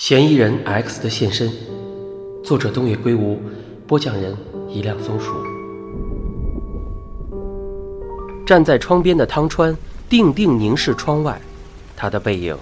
嫌疑人 X 的现身，作者东野圭吾，播讲人一辆松鼠。站在窗边的汤川定定凝视窗外，他的背影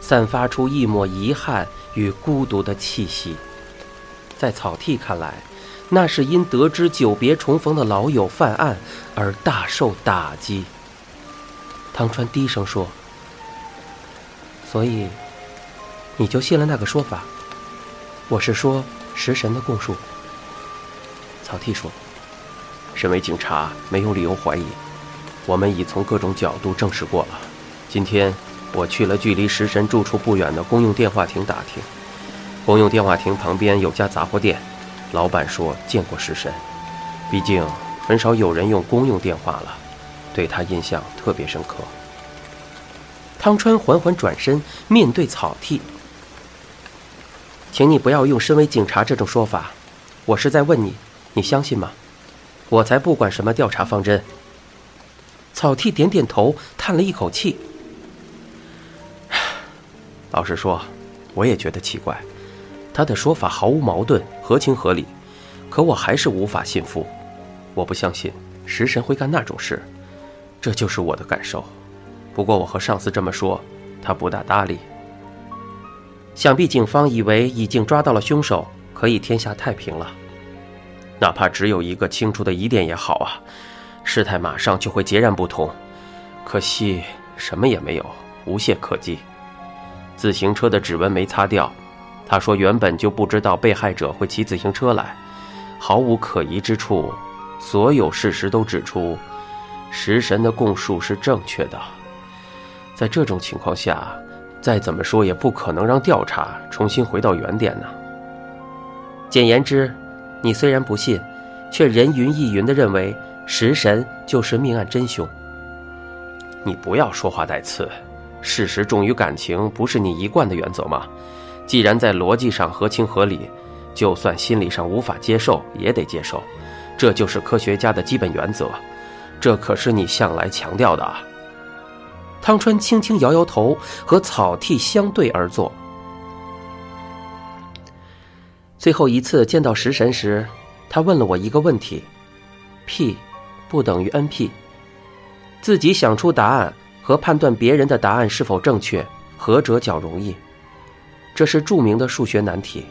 散发出一抹遗憾与孤独的气息。在草剃看来，那是因得知久别重逢的老友犯案而大受打击。汤川低声说：“所以。”你就信了那个说法？我是说食神的供述。草剃说：“身为警察，没有理由怀疑。我们已从各种角度证实过了。今天我去了距离食神住处不远的公用电话亭打听，公用电话亭旁边有家杂货店，老板说见过食神。毕竟很少有人用公用电话了，对他印象特别深刻。”汤川缓缓转身面对草剃。请你不要用“身为警察”这种说法，我是在问你，你相信吗？我才不管什么调查方针。草剃点点头，叹了一口气。老实说，我也觉得奇怪，他的说法毫无矛盾，合情合理，可我还是无法信服。我不相信食神会干那种事，这就是我的感受。不过我和上司这么说，他不大搭理。想必警方以为已经抓到了凶手，可以天下太平了。哪怕只有一个清楚的疑点也好啊，事态马上就会截然不同。可惜什么也没有，无懈可击。自行车的指纹没擦掉，他说原本就不知道被害者会骑自行车来，毫无可疑之处。所有事实都指出，食神的供述是正确的。在这种情况下。再怎么说也不可能让调查重新回到原点呢。简言之，你虽然不信，却人云亦云的认为食神就是命案真凶。你不要说话带刺，事实重于感情不是你一贯的原则吗？既然在逻辑上合情合理，就算心理上无法接受也得接受，这就是科学家的基本原则。这可是你向来强调的啊。汤川轻轻摇摇头，和草剃相对而坐。最后一次见到食神时，他问了我一个问题：P 不等于 NP。自己想出答案和判断别人的答案是否正确，何者较容易？这是著名的数学难题。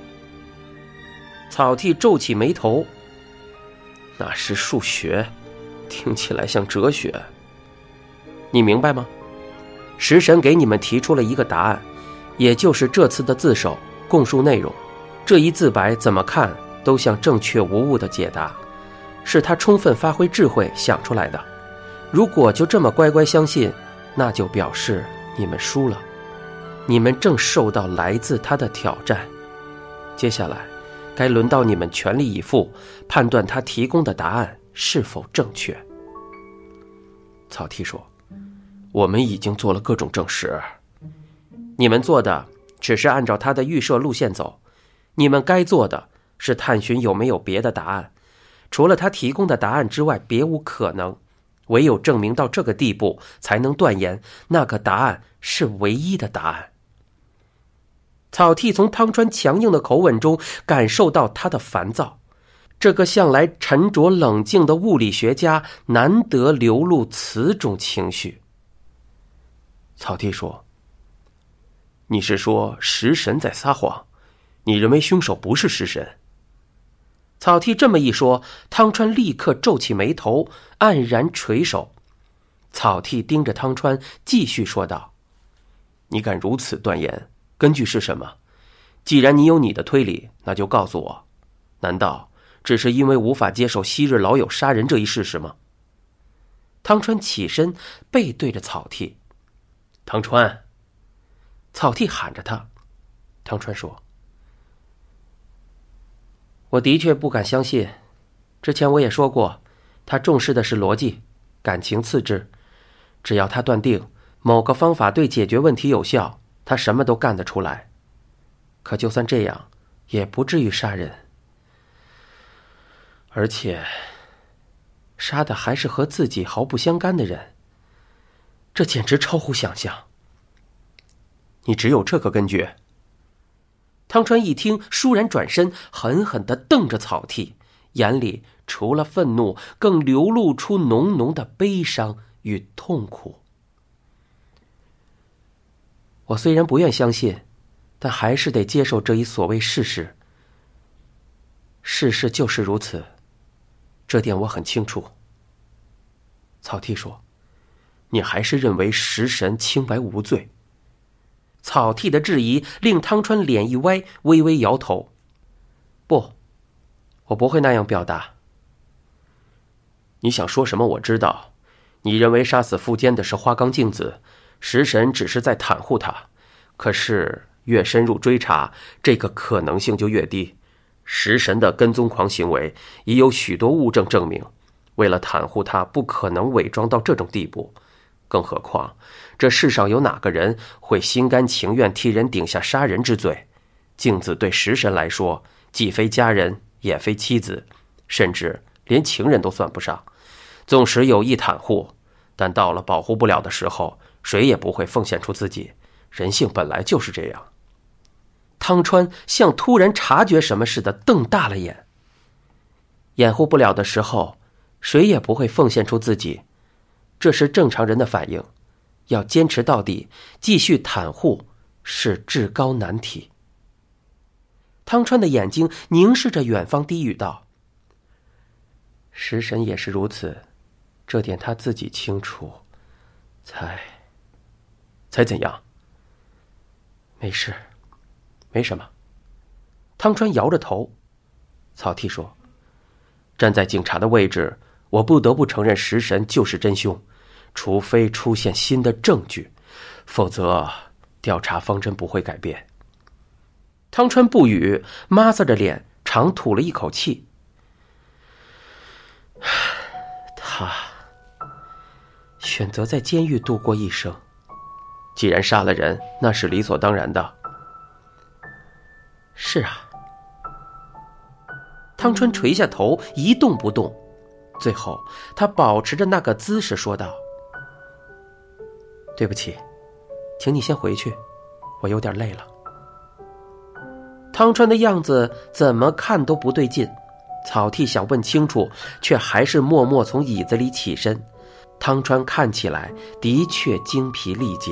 草剃皱起眉头：“那是数学，听起来像哲学。你明白吗？”食神给你们提出了一个答案，也就是这次的自首供述内容。这一自白怎么看都像正确无误的解答，是他充分发挥智慧想出来的。如果就这么乖乖相信，那就表示你们输了。你们正受到来自他的挑战。接下来，该轮到你们全力以赴判断他提供的答案是否正确。草剃说。我们已经做了各种证实，你们做的只是按照他的预设路线走，你们该做的是探寻有没有别的答案，除了他提供的答案之外，别无可能。唯有证明到这个地步，才能断言那个答案是唯一的答案。草剃从汤川强硬的口吻中感受到他的烦躁，这个向来沉着冷静的物理学家难得流露此种情绪。草剃说：“你是说食神在撒谎？你认为凶手不是食神？”草剃这么一说，汤川立刻皱起眉头，黯然垂首。草剃盯着汤川，继续说道：“你敢如此断言，根据是什么？既然你有你的推理，那就告诉我，难道只是因为无法接受昔日老友杀人这一事实吗？”汤川起身，背对着草剃。汤川，草剃喊着他。汤川说：“我的确不敢相信。之前我也说过，他重视的是逻辑，感情次之。只要他断定某个方法对解决问题有效，他什么都干得出来。可就算这样，也不至于杀人。而且，杀的还是和自己毫不相干的人。”这简直超乎想象。你只有这个根据？汤川一听，倏然转身，狠狠的瞪着草剃，眼里除了愤怒，更流露出浓浓的悲伤与痛苦。我虽然不愿相信，但还是得接受这一所谓事实。事实就是如此，这点我很清楚。草剃说：“你还是认为食神清白无罪？”草剃的质疑令汤川脸一歪，微微摇头：“不，我不会那样表达。你想说什么？我知道，你认为杀死富坚的是花冈镜子。”食神只是在袒护他，可是越深入追查，这个可能性就越低。食神的跟踪狂行为已有许多物证证明，为了袒护他，不可能伪装到这种地步。更何况，这世上有哪个人会心甘情愿替人顶下杀人之罪？镜子对食神来说，既非家人，也非妻子，甚至连情人都算不上。纵使有意袒护，但到了保护不了的时候。谁也不会奉献出自己，人性本来就是这样。汤川像突然察觉什么似的，瞪大了眼。掩护不了的时候，谁也不会奉献出自己，这是正常人的反应。要坚持到底，继续袒护是至高难题。汤川的眼睛凝视着远方，低语道：“食神也是如此，这点他自己清楚，才。”才怎样？没事，没什么。汤川摇着头。草剃说：“站在警察的位置，我不得不承认食神就是真凶，除非出现新的证据，否则调查方针不会改变。”汤川不语，抹着脸，长吐了一口气。他选择在监狱度过一生。既然杀了人，那是理所当然的。是啊。汤川垂下头，一动不动。最后，他保持着那个姿势说道：“对不起，请你先回去，我有点累了。”汤川的样子怎么看都不对劲。草剃想问清楚，却还是默默从椅子里起身。汤川看起来的确精疲力竭。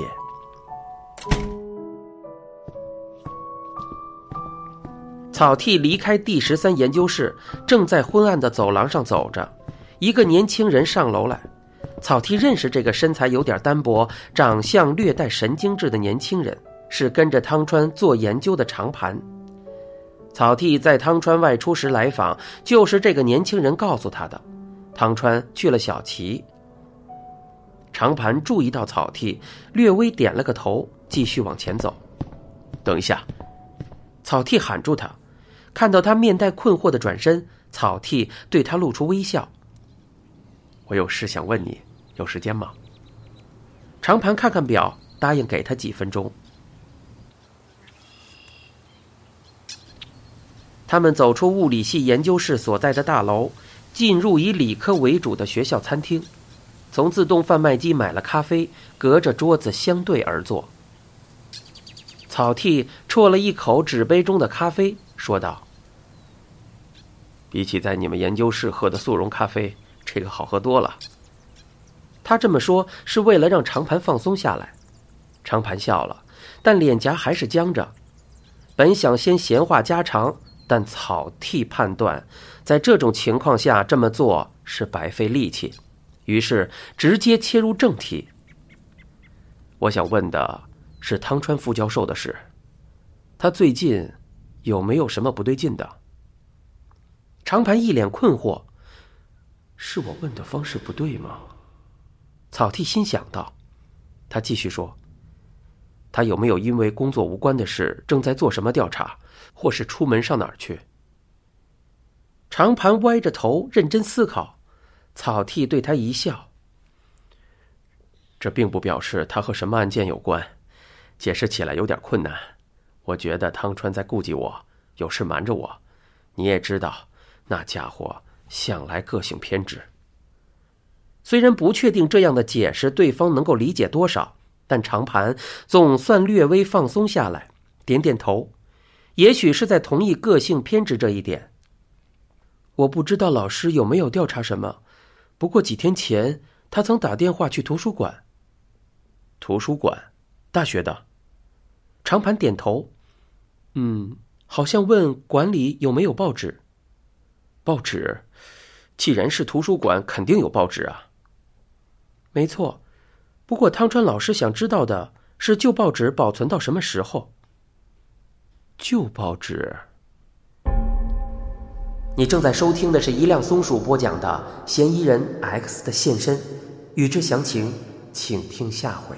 草剃离开第十三研究室，正在昏暗的走廊上走着。一个年轻人上楼来，草剃认识这个身材有点单薄、长相略带神经质的年轻人，是跟着汤川做研究的长盘。草剃在汤川外出时来访，就是这个年轻人告诉他的。汤川去了小旗。长盘注意到草剃，略微点了个头。继续往前走，等一下，草剃喊住他。看到他面带困惑的转身，草剃对他露出微笑。我有事想问你，有时间吗？长盘看看表，答应给他几分钟。他们走出物理系研究室所在的大楼，进入以理科为主的学校餐厅，从自动贩卖机买了咖啡，隔着桌子相对而坐。草剃啜了一口纸杯中的咖啡，说道：“比起在你们研究室喝的速溶咖啡，这个好喝多了。”他这么说是为了让长盘放松下来。长盘笑了，但脸颊还是僵着。本想先闲话家常，但草剃判断，在这种情况下这么做是白费力气，于是直接切入正题。我想问的。是汤川副教授的事，他最近有没有什么不对劲的？长盘一脸困惑，是我问的方式不对吗？草剃心想到，他继续说：“他有没有因为工作无关的事正在做什么调查，或是出门上哪儿去？”长盘歪着头认真思考，草剃对他一笑：“这并不表示他和什么案件有关。”解释起来有点困难，我觉得汤川在顾忌我，有事瞒着我。你也知道，那家伙向来个性偏执。虽然不确定这样的解释对方能够理解多少，但长盘总算略微放松下来，点点头，也许是在同意个性偏执这一点。我不知道老师有没有调查什么，不过几天前他曾打电话去图书馆。图书馆，大学的。长盘点头，嗯，好像问馆里有没有报纸。报纸，既然是图书馆，肯定有报纸啊。没错，不过汤川老师想知道的是旧报纸保存到什么时候。旧报纸。你正在收听的是一辆松鼠播讲的《嫌疑人 X 的现身》，与之详情，请听下回。